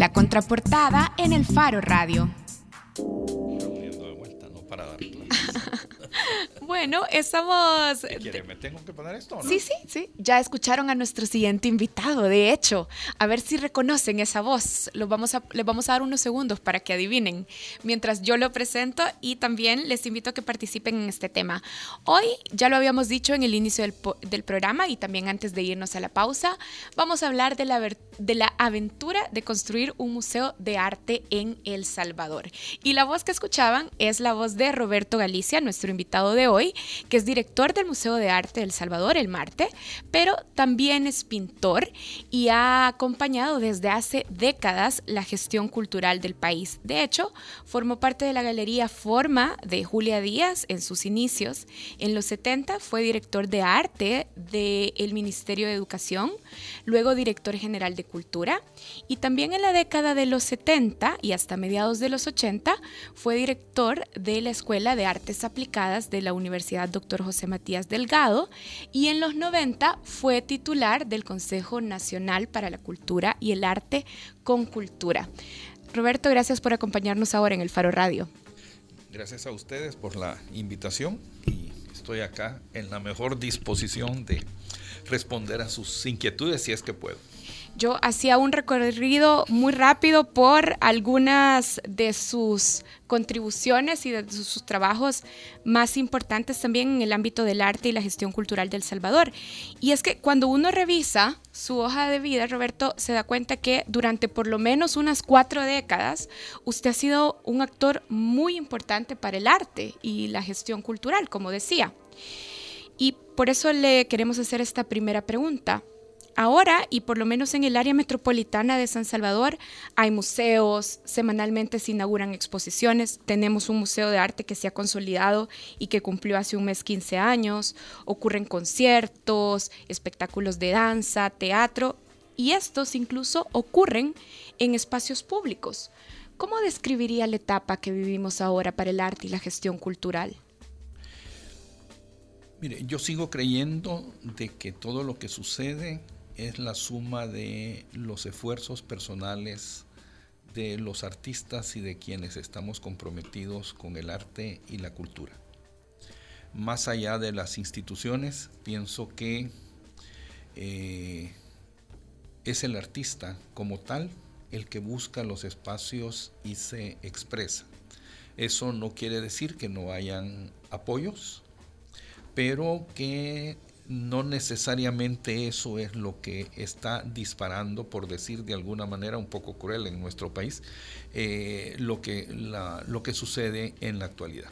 La contraportada en el Faro Radio. Bueno, estamos... ¿Qué ¿Me tengo que poner esto? Sí, sí, sí. Ya escucharon a nuestro siguiente invitado, de hecho. A ver si reconocen esa voz. Lo vamos a, les vamos a dar unos segundos para que adivinen mientras yo lo presento y también les invito a que participen en este tema. Hoy, ya lo habíamos dicho en el inicio del, del programa y también antes de irnos a la pausa, vamos a hablar de la, de la aventura de construir un museo de arte en El Salvador. Y la voz que escuchaban es la voz de Roberto Galicia, nuestro invitado de hoy que es director del Museo de Arte del Salvador, el Marte, pero también es pintor y ha acompañado desde hace décadas la gestión cultural del país. De hecho, formó parte de la Galería Forma de Julia Díaz en sus inicios. En los 70 fue director de arte del Ministerio de Educación, luego director general de Cultura y también en la década de los 70 y hasta mediados de los 80 fue director de la Escuela de Artes Aplicadas de la Universidad Universidad Dr. José Matías Delgado y en los 90 fue titular del Consejo Nacional para la Cultura y el Arte con Cultura. Roberto, gracias por acompañarnos ahora en el Faro Radio. Gracias a ustedes por la invitación y estoy acá en la mejor disposición de responder a sus inquietudes si es que puedo. Yo hacía un recorrido muy rápido por algunas de sus contribuciones y de sus trabajos más importantes también en el ámbito del arte y la gestión cultural del Salvador. Y es que cuando uno revisa su hoja de vida, Roberto, se da cuenta que durante por lo menos unas cuatro décadas usted ha sido un actor muy importante para el arte y la gestión cultural, como decía. Y por eso le queremos hacer esta primera pregunta. Ahora, y por lo menos en el área metropolitana de San Salvador, hay museos, semanalmente se inauguran exposiciones, tenemos un museo de arte que se ha consolidado y que cumplió hace un mes 15 años, ocurren conciertos, espectáculos de danza, teatro, y estos incluso ocurren en espacios públicos. ¿Cómo describiría la etapa que vivimos ahora para el arte y la gestión cultural? Mire, yo sigo creyendo de que todo lo que sucede es la suma de los esfuerzos personales de los artistas y de quienes estamos comprometidos con el arte y la cultura. Más allá de las instituciones, pienso que eh, es el artista como tal el que busca los espacios y se expresa. Eso no quiere decir que no hayan apoyos, pero que no necesariamente eso es lo que está disparando, por decir de alguna manera un poco cruel en nuestro país, eh, lo, que, lo que sucede en la actualidad.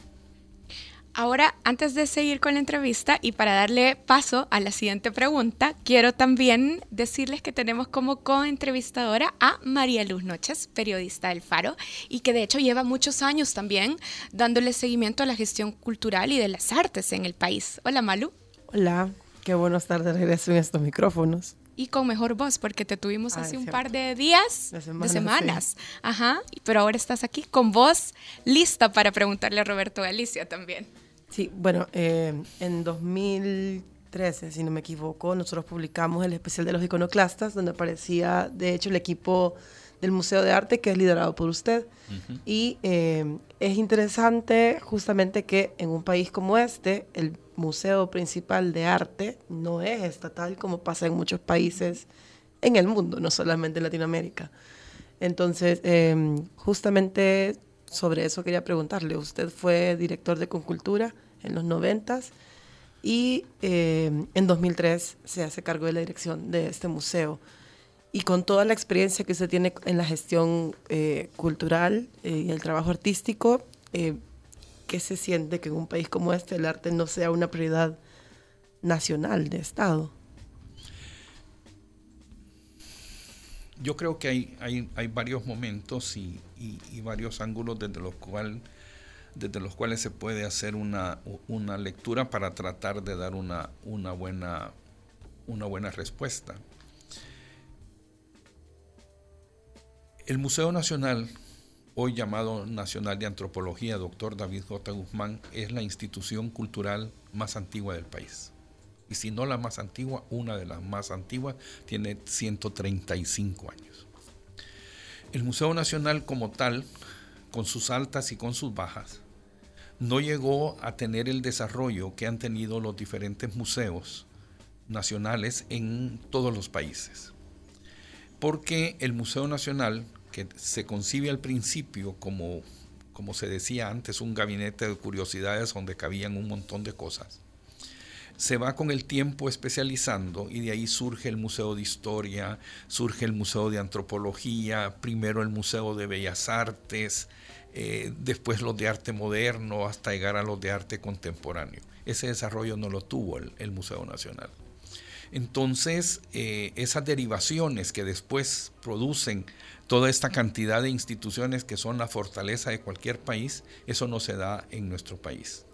Ahora, antes de seguir con la entrevista y para darle paso a la siguiente pregunta, quiero también decirles que tenemos como coentrevistadora a María Luz Noches, periodista del Faro, y que de hecho lleva muchos años también dándole seguimiento a la gestión cultural y de las artes en el país. Hola, Malu. Hola. Qué bueno estar de regreso en estos micrófonos. Y con mejor voz, porque te tuvimos hace un par de días, de semanas. Ajá, pero ahora estás aquí con voz lista para preguntarle a Roberto Galicia también. Sí, bueno, eh, en 2013, si no me equivoco, nosotros publicamos el especial de los iconoclastas, donde aparecía, de hecho, el equipo del Museo de Arte, que es liderado por usted. Y eh, es interesante justamente que en un país como este, el museo principal de arte no es estatal como pasa en muchos países en el mundo, no solamente en Latinoamérica. Entonces, em, justamente sobre eso quería preguntarle. Usted fue director de Concultura en los noventas y em, en 2003 se hace cargo de la dirección de este museo. Y con toda la experiencia que usted tiene en la gestión eh, cultural eh, y el trabajo artístico, eh, qué se siente que en un país como este el arte no sea una prioridad nacional de Estado? Yo creo que hay, hay, varios momentos y, varios ángulos desde los, cual, desde los cuales se puede hacer una, una lectura para tratar de dar una, una, buena, una buena respuesta. El Museo Nacional hoy llamado Nacional de Antropología, doctor David J. Guzmán, es la institución cultural más antigua del país. Y si no la más antigua, una de las más antiguas, tiene 135 años. El Museo Nacional como tal, con sus altas y con sus bajas, no llegó a tener el desarrollo que han tenido los diferentes museos nacionales en todos los países. Porque el Museo Nacional, se concibe al principio como, como se decía antes, un gabinete de curiosidades donde cabían un montón de cosas, se va con el tiempo especializando y de ahí surge el Museo de Historia, surge el Museo de Antropología, primero el Museo de Bellas Artes, eh, después los de arte moderno, hasta llegar a los de arte contemporáneo. Ese desarrollo no lo tuvo el, Museo Nacional. Entonces, eh, esas derivaciones que después producen toda esta cantidad de instituciones que son la fortaleza de cualquier país, eso no se da en nuestro país.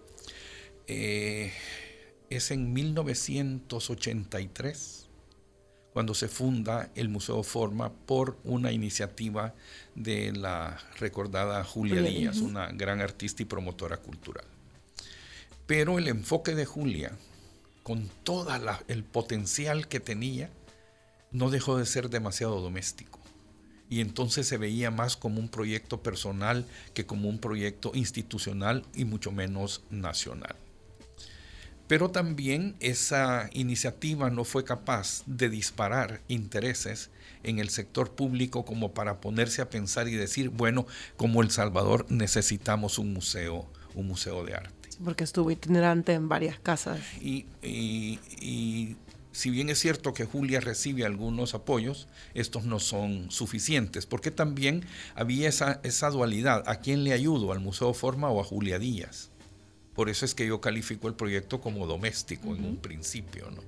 Eh, es en 1983 cuando se funda el Museo Forma por una iniciativa de la recordada Julia Díaz, una gran artista y promotora cultural. Pero el enfoque de Julia, con todo el potencial que tenía, no dejó de ser demasiado doméstico. Y entonces se veía más como un proyecto personal que como un proyecto institucional y mucho menos nacional. Pero también esa iniciativa no fue capaz de disparar intereses en el sector público como para ponerse a pensar y decir, bueno, como El Salvador necesitamos un museo, un museo de arte. Porque estuvo itinerante en varias casas. Y, si bien es cierto que Julia recibe algunos apoyos, estos no son suficientes, porque también había esa, esa dualidad, ¿a quién le ayudo? ¿Al Museo Forma o a Julia Díaz? Por eso es que yo califico el proyecto como doméstico en un principio. ¿no?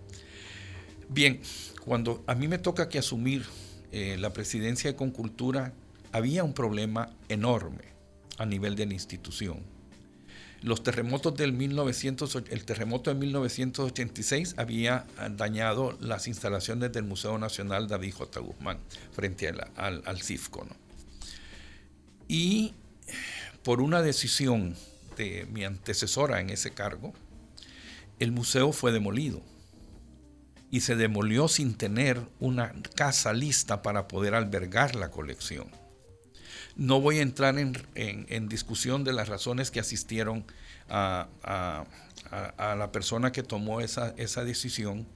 Bien, cuando a mí me toca que asumir eh, la presidencia de Concultura, había un problema enorme a nivel de la institución. Los terremotos del 1900, el terremoto de 1986 había dañado las instalaciones del Museo Nacional David J. Guzmán frente al, CIFCO. Y por una decisión mi antecesora en ese cargo, el museo fue demolido y se demolió sin tener una casa lista para poder albergar la colección. No voy a entrar en, discusión de las razones que asistieron a, la persona que tomó esa, esa decisión.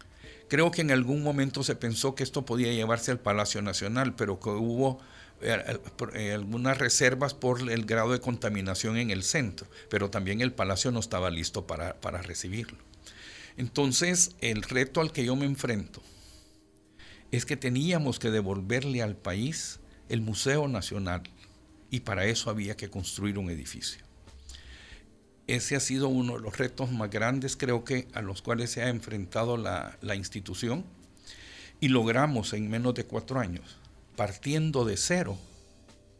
Creo que en algún momento se pensó que esto podía llevarse al Palacio Nacional, pero que hubo eh, eh, algunas reservas por el grado de contaminación en el centro, pero también el palacio no estaba listo para, para recibirlo. Entonces, el reto al que yo me enfrento es que teníamos que devolverle al país el Museo Nacional y para eso había que construir un edificio. Ese ha sido uno de los retos más grandes, creo que, a los cuales se ha enfrentado la, la institución y logramos en menos de cuatro años partiendo de cero,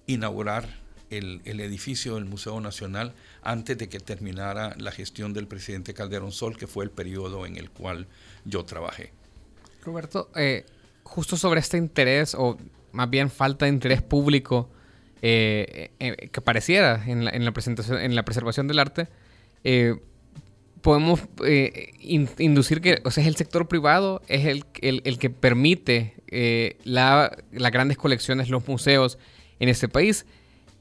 inaugurar el, edificio del Museo Nacional antes de que terminara la gestión del presidente Calderón Sol, que fue el periodo en el cual yo trabajé. Roberto, eh, justo sobre este interés, o más bien falta de interés público eh, eh, que pareciera en la, presentación, en la preservación del arte, podemos inducir que o sea, es el sector privado, es el, el que permite eh, las grandes colecciones, los museos en este país.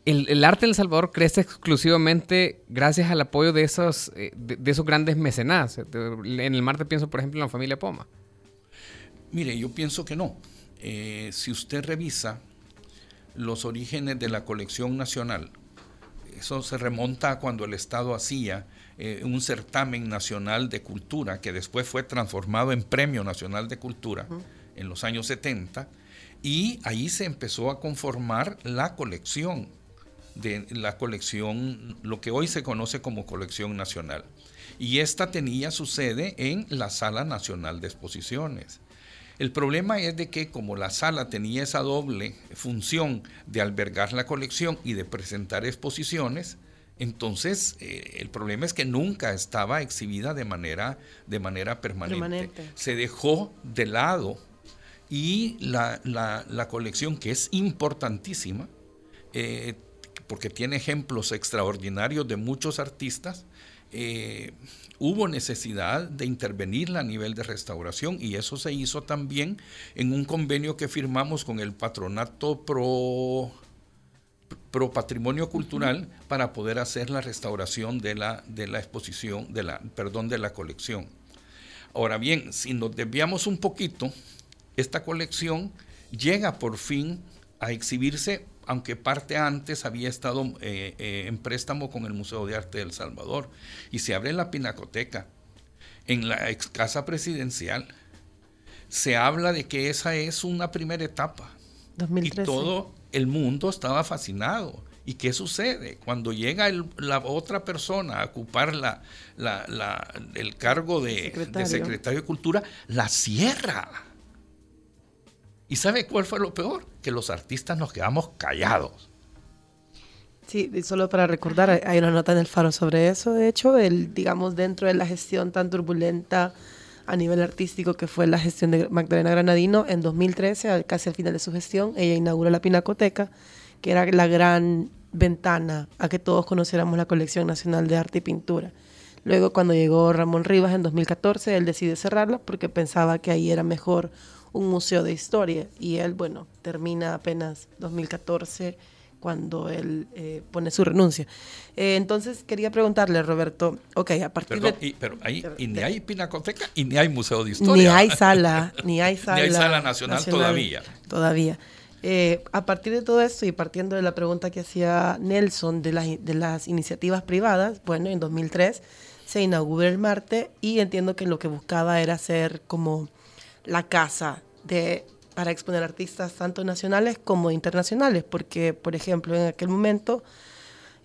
El, arte en El Salvador crece exclusivamente gracias al apoyo de esos, eh, de, esos grandes mecenas. En el Marte pienso, por ejemplo, en la familia Poma. Mire, yo pienso que no. Eh, si usted revisa los orígenes de la colección nacional, eso se remonta a cuando el Estado hacía un certamen nacional de cultura que después fue transformado en Premio Nacional de Cultura en los años 70 y ahí se empezó a conformar la colección de la colección, lo que hoy se conoce como colección nacional. Y esta tenía su sede en la Sala Nacional de Exposiciones. El problema es de que como la sala tenía esa doble función de albergar la colección y de presentar exposiciones, entonces eh, el problema es que nunca estaba exhibida de manera, de manera permanente. Se dejó de lado y la, colección, que es importantísima, eh, porque tiene ejemplos extraordinarios de muchos artistas, eh, hubo necesidad de intervenirla a nivel de restauración y eso se hizo también en un convenio que firmamos con el patronato pro, pro patrimonio cultural para poder hacer la restauración de la, de la exposición, de la, perdón, de la colección. Ahora bien, si nos desviamos un poquito, esta colección llega por fin a exhibirse, aunque parte antes había estado eh, eh, en préstamo con el Museo de Arte del Salvador, y se abre en la Pinacoteca, en la ex casa presidencial. Se habla de que esa es una primera etapa. Y todo el mundo estaba fascinado. ¿Y qué sucede? Cuando llega la otra persona a ocupar la, el cargo de de secretario de Cultura, la cierra. ¿Y sabe cuál fue lo peor? Que los artistas nos quedamos callados. Sí, solo para recordar, hay una nota en el Faro sobre eso, de hecho, el, digamos, dentro de la gestión tan turbulenta a nivel artístico que fue la gestión de Magdalena Granadino, en 2013, casi al final de su gestión, ella inaugura la Pinacoteca, que era la gran ventana a que todos conociéramos la colección nacional de arte y pintura. Luego, cuando llegó Ramón Rivas en 2014, él decide cerrarla porque pensaba que ahí era mejor un museo de historia y él, bueno, termina apenas 2014 cuando él eh, pone su renuncia. Eh, entonces quería preguntarle, Roberto, ok, a partir de... Y, pero ahí, y ni hay pinacoteca y ni hay museo de historia. Ni hay sala, ni hay sala. ni hay sala nacional, todavía. Todavía. Eh, a partir de todo esto y partiendo de la pregunta que hacía Nelson de las, de las iniciativas privadas, bueno, en 2003 se inaugura el Marte y entiendo que lo que buscaba era ser como la casa de, para exponer artistas tanto nacionales como internacionales, porque, por ejemplo, en aquel momento,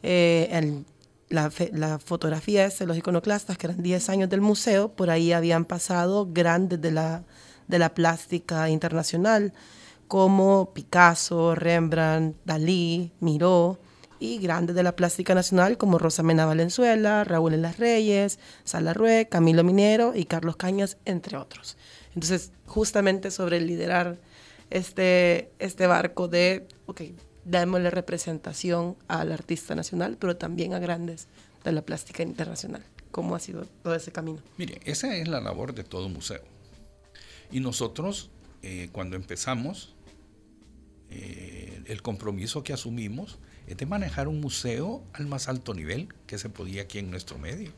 eh, la, la, fotografía de los iconoclastas, que eran 10 años del museo, por ahí habían pasado grandes de la, de la plástica internacional, como Picasso, Rembrandt, Dalí, Miró, y grandes de la plástica nacional como Rosa Mena Valenzuela, Raúl en las Reyes, Salarrué, Camilo Minero y Carlos Cañas, entre otros. Entonces, justamente sobre liderar este, este barco de, ok, démosle representación al artista nacional, pero también a grandes de la plástica internacional. ¿Cómo ha sido todo ese camino? Mire, esa es la labor de todo museo. Y nosotros, eh, cuando empezamos, eh, el compromiso que asumimos es de manejar un museo al más alto nivel que se podía aquí en nuestro medio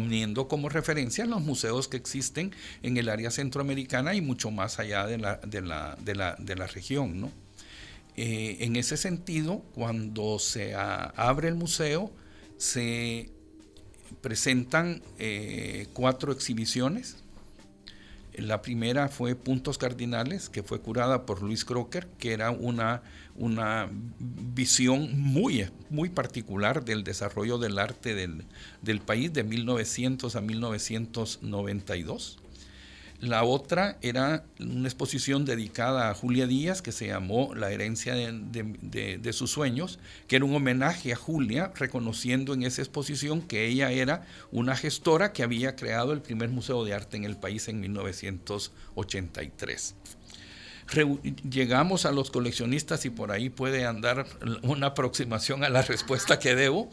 teniendo como referencia los museos que existen en el área centroamericana y mucho más allá de la, de la, de la, de la región. ¿no? Eh, en ese sentido, cuando se abre el museo, se presentan eh, cuatro exhibiciones la primera fue Puntos Cardinales, que fue curada por Luis Crocker, que era una, una visión muy, muy particular del desarrollo del arte del, del país de 1900 a 1992. La otra era una exposición dedicada a Julia Díaz que se llamó La herencia de, sus sueños, que era un homenaje a Julia, reconociendo en esa exposición que ella era una gestora que había creado el primer museo de arte en el país en 1983 llegamos a los coleccionistas y por ahí puede andar una aproximación a la respuesta que debo.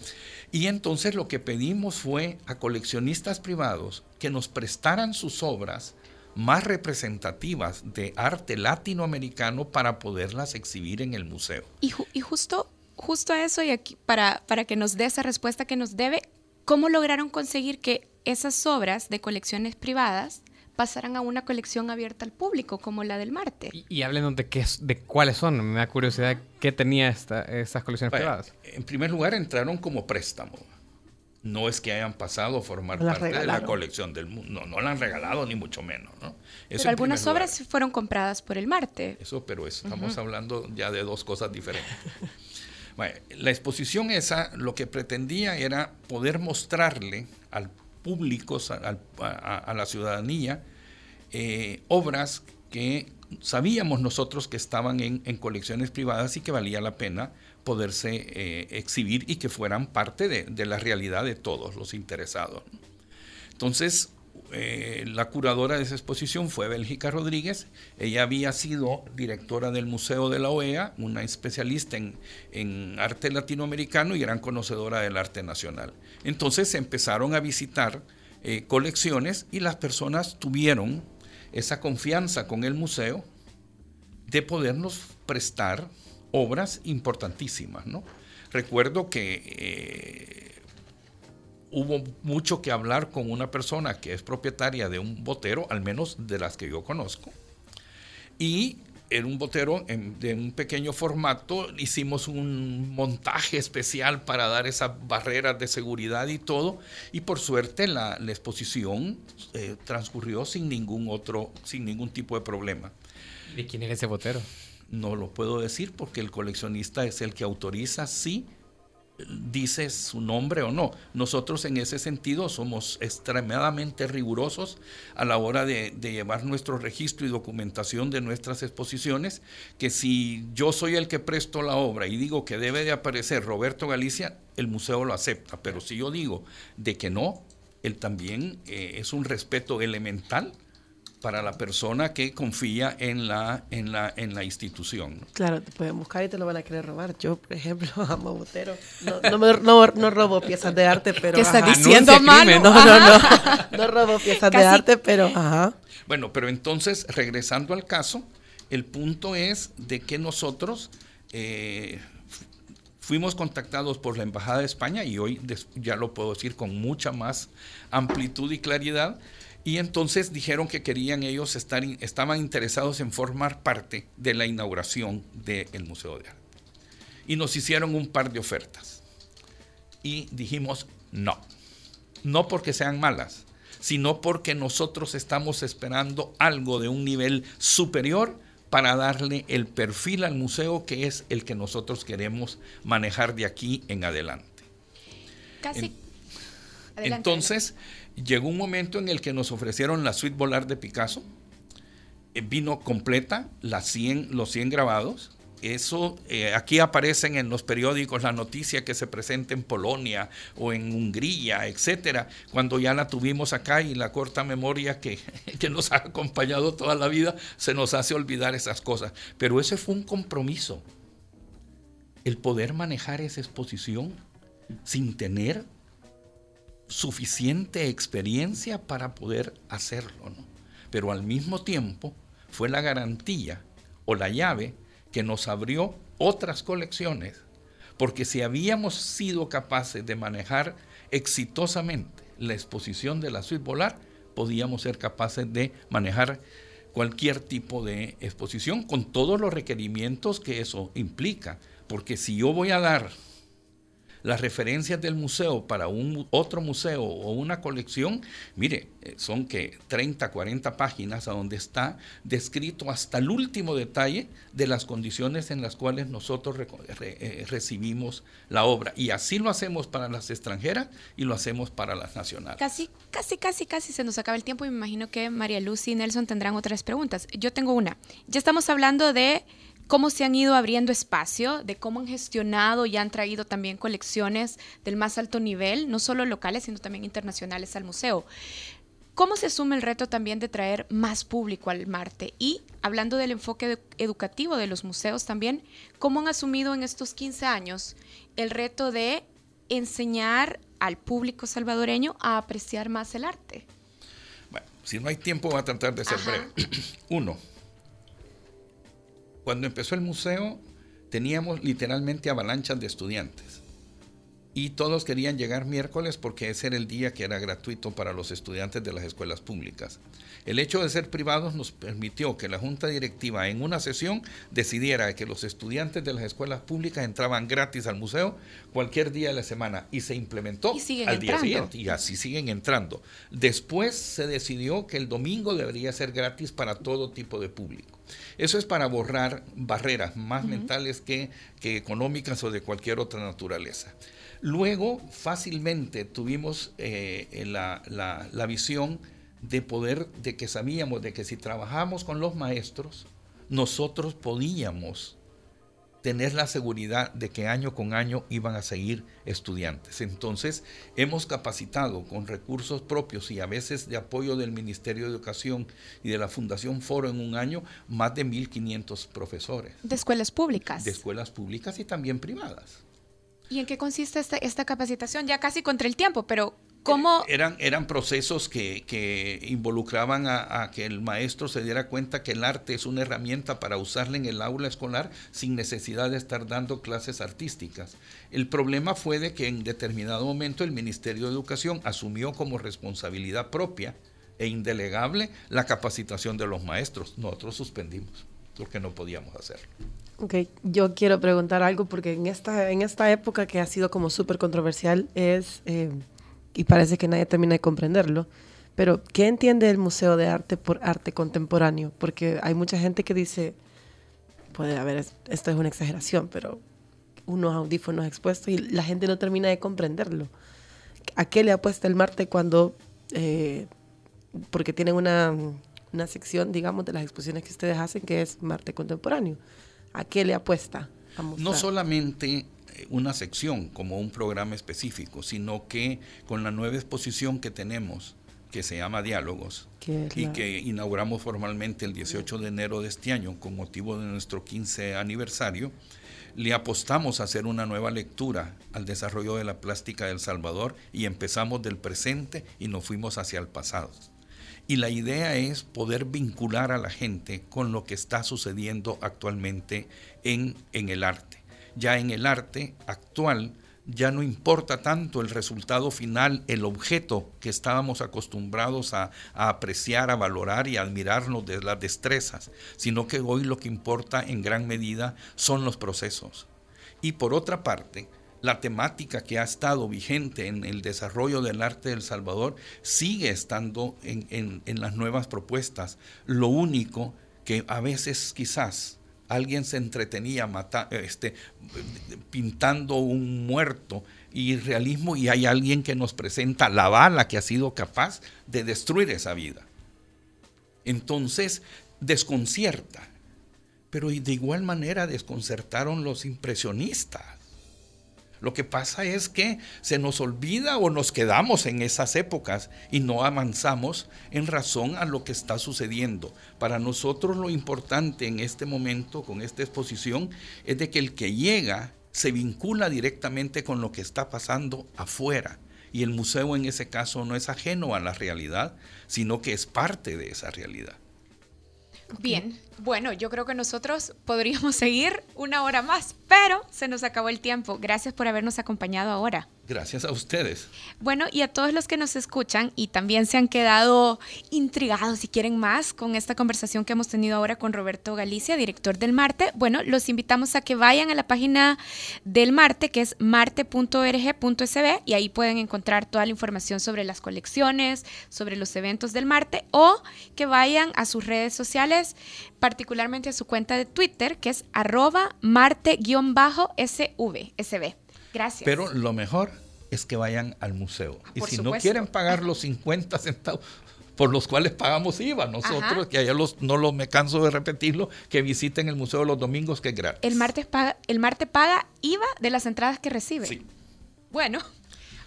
Y entonces lo que pedimos fue a coleccionistas privados que nos prestaran sus obras más representativas de arte latinoamericano para poderlas exhibir en el museo. Y, y justo, justo eso, y aquí, para, para que nos dé esa respuesta que nos debe, ¿cómo lograron conseguir que esas obras de colecciones privadas pasaran a una colección abierta al público como la del Marte. Y, y hablen de, qué, de cuáles son, me da curiosidad qué tenía esta, estas colecciones privadas. En primer lugar, entraron como préstamo no es que hayan pasado a formar parte de la colección del mundo. No, no la han regalado ni mucho menos. ¿no? pero algunas obras fueron compradas por el Marte. Eso, pero estamos hablando ya de dos cosas diferentes. la exposición esa lo que pretendía era poder mostrarle al público, a, la ciudadanía, eh, obras que sabíamos nosotros que estaban en, colecciones privadas y que valía la pena poderse eh, exhibir y que fueran parte de, la realidad de todos los interesados. Entonces, eh, la curadora de esa exposición fue Bélgica Rodríguez. Ella había sido directora del Museo de la OEA, una especialista en, en arte latinoamericano y gran conocedora del arte nacional. Entonces se empezaron a visitar eh, colecciones y las personas tuvieron esa confianza con el museo de podernos prestar obras importantísimas. ¿no? Recuerdo que eh, hubo mucho que hablar con una persona que es propietaria de un botero, al menos de las que yo conozco, y era un botero de un pequeño formato, hicimos un montaje especial para dar esas barreras de seguridad y todo, y por suerte la, exposición eh, transcurrió sin ningún otro, sin ningún tipo de problema. ¿De quién era ese botero? No lo puedo decir porque el coleccionista es el que autoriza sí dice su nombre o no. Nosotros en ese sentido somos extremadamente rigurosos a la hora de, llevar nuestro registro y documentación de nuestras exposiciones, que si yo soy el que presto la obra y digo que debe de aparecer Roberto Galicia, el museo lo acepta, pero si yo digo de que no, él también eh, es un respeto elemental para la persona que confía en la, en la, en la institución. Claro, te pueden buscar y te lo van a querer robar. Yo, por ejemplo, amo Botero. No, no, no, robo piezas de arte, pero... ¿Qué está diciendo mal? No, no, no. No robo piezas de arte, pero... Ajá. Bueno, pero entonces, regresando al caso, el punto es de que nosotros... Eh, fuimos contactados por la Embajada de España y hoy ya lo puedo decir con mucha más amplitud y claridad, y entonces dijeron que querían ellos estar, estaban interesados en formar parte de la inauguración del Museo de Arte. Y nos hicieron un par de ofertas. Y dijimos, no, no porque sean malas, sino porque nosotros estamos esperando algo de un nivel superior para darle el perfil al museo que es el que nosotros queremos manejar de aquí en adelante. Casi. entonces, Llegó un momento en el que nos ofrecieron la suite volar de Picasso. Eh, vino completa, las 100, los 100 grabados. Eso, eh, aquí aparecen en los periódicos la noticia que se presenta en Polonia o en Hungría, etcétera, cuando ya la tuvimos acá y la corta memoria que nos ha acompañado toda la vida se nos hace olvidar esas cosas. Pero ese fue un compromiso, el poder manejar esa exposición sin tener suficiente experiencia para poder hacerlo, ¿no? pero al mismo tiempo fue la garantía o la llave que nos abrió otras colecciones, porque si habíamos sido capaces de manejar exitosamente la exposición de la suite volar, podíamos ser capaces de manejar cualquier tipo de exposición con todos los requerimientos que eso implica, porque si yo voy a dar las referencias del museo para un otro museo o una colección, mire, eh, son que 30, 40 páginas a donde está descrito hasta el último detalle de las condiciones en las cuales nosotros eh, recibimos la obra. Y así lo hacemos para las extranjeras y lo hacemos para las nacionales. Casi, casi, casi, casi se nos acaba el tiempo y me imagino que María Luz y Nelson tendrán otras preguntas. Yo tengo una. Ya estamos hablando de cómo se han ido abriendo espacio, de cómo han gestionado y han traído también colecciones del más alto nivel, no solo locales, sino también internacionales al museo. ¿Cómo se asume el reto también de traer más público al Marte? Y hablando del enfoque educativo de los museos también, ¿cómo han asumido en estos 15 años el reto de enseñar al público salvadoreño a apreciar más el arte? Bueno, si no hay tiempo, voy a tratar de ser breve. Uno, cuando empezó el museo teníamos literalmente avalanchas de estudiantes y todos querían llegar miércoles porque ese era el día que era gratuito para los estudiantes de las escuelas públicas. El hecho de ser privados nos permitió que la junta directiva en una sesión decidiera que los estudiantes de las escuelas públicas entraban gratis al museo cualquier día de la semana y se implementó al día siguiente y así siguen entrando. Después se decidió que el domingo debería ser gratis para todo tipo de público. Eso es para borrar barreras más mentales que, económicas o de cualquier otra naturaleza. Luego, fácilmente tuvimos eh, la, la, visión de poder, de que sabíamos de que si trabajamos con los maestros, nosotros podíamos tener la seguridad de que año con año iban a seguir estudiantes. Entonces, hemos capacitado con recursos propios y a veces de apoyo del Ministerio de Educación y de la Fundación Foro en un año más de 1.500 profesores. De escuelas públicas. De escuelas públicas y también privadas. ¿Y en qué consiste esta, esta capacitación? Ya casi contra el tiempo, pero ¿Cómo? Eran, eran procesos que, que involucraban a, a, que el maestro se diera cuenta que el arte es una herramienta para usarla en el aula escolar sin necesidad de estar dando clases artísticas. El problema fue de que en determinado momento el Ministerio de Educación asumió como responsabilidad propia e indelegable la capacitación de los maestros. Nosotros suspendimos porque no podíamos hacerlo. Ok, yo quiero preguntar algo porque en esta, en esta época que ha sido como súper controversial es... Eh, y parece que nadie termina de comprenderlo. Pero, ¿qué entiende el Museo de Arte por arte contemporáneo? Porque hay mucha gente que dice, puede haber, esto es una exageración, pero unos audífonos expuestos y la gente no termina de comprenderlo. ¿A qué le apuesta el Marte cuando, eh, porque tienen una, una sección, digamos, de las exposiciones que ustedes hacen que es Marte contemporáneo? ¿A qué le apuesta? A no solamente una sección como un programa específico, sino que con la nueva exposición que tenemos, que se llama Diálogos, y que inauguramos formalmente el 18 de enero de este año con motivo de nuestro 15 aniversario, le apostamos a hacer una nueva lectura al desarrollo de la plástica del Salvador y empezamos del presente y nos fuimos hacia el pasado. Y la idea es poder vincular a la gente con lo que está sucediendo actualmente en, en el arte ya en el arte actual ya no importa tanto el resultado final, el objeto que estábamos acostumbrados a, apreciar, a valorar y a admirarnos de las destrezas, sino que hoy lo que importa en gran medida son los procesos. Y por otra parte, la temática que ha estado vigente en el desarrollo del arte del Salvador sigue estando en, en las nuevas propuestas. Lo único que a veces quizás alguien se entretenía este, pintando un muerto y realismo y hay alguien que nos presenta la bala que ha sido capaz de destruir esa vida. Entonces, desconcierta. Pero de igual manera desconcertaron los impresionistas. Lo que pasa es que se nos olvida o nos quedamos en esas épocas y no avanzamos en razón a lo que está sucediendo. Para nosotros lo importante en este momento, con esta exposición, es de que el que llega se vincula directamente con lo que está pasando afuera. Y el museo en ese caso no es ajeno a la realidad, sino que es parte de esa realidad. Bien, bueno, yo creo que nosotros podríamos seguir una hora más, pero se nos acabó el tiempo. Gracias por habernos acompañado ahora. Gracias a ustedes. Bueno, y a todos los que nos escuchan y también se han quedado intrigados si quieren más con esta conversación que hemos tenido ahora con Roberto Galicia, director del Marte, bueno, los invitamos a que vayan a la página del Marte, que es marte.org.sb, y ahí pueden encontrar toda la información sobre las colecciones, sobre los eventos del Marte, o que vayan a sus redes sociales, particularmente a su cuenta de Twitter, que es arroba marte-sv. Gracias. Pero lo mejor es que vayan al museo. Ah, y si no quieren pagar los 50 centavos por los cuales pagamos IVA nosotros, que allá los, no lo, me canso de repetirlo, que visiten el museo los domingos, que es gratis. El martes paga, el martes paga IVA de las entradas que recibe. Sí. Bueno,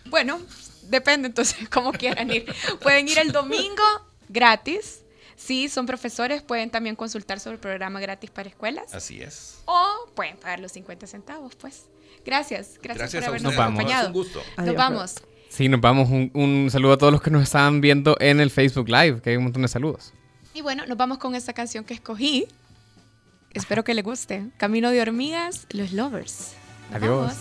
bueno, depende entonces cómo quieran ir. Pueden ir el domingo gratis. Si son profesores, pueden también consultar sobre el programa gratis para escuelas. Así es. O pueden pagar los 50 centavos, pues. Gracias, gracias, por habernos acompañado. Un gusto. Nos vamos. Sí, nos vamos. Un, saludo a todos los que nos estaban viendo en el Facebook Live, que hay un montón de saludos. Y bueno, nos vamos con esta canción que escogí. Espero que le guste. Camino de hormigas, Los Lovers. Adiós.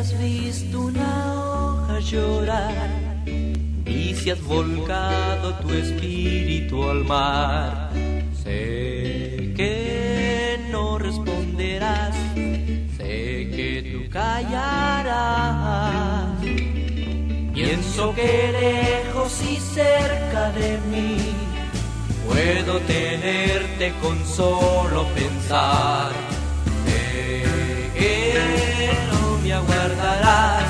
Has visto una hoja llorar y si has volcado tu espíritu al mar, sé que no responderás, sé que tú callarás. Pienso que lejos y cerca de mí puedo tenerte con solo pensar. Aguardarás, que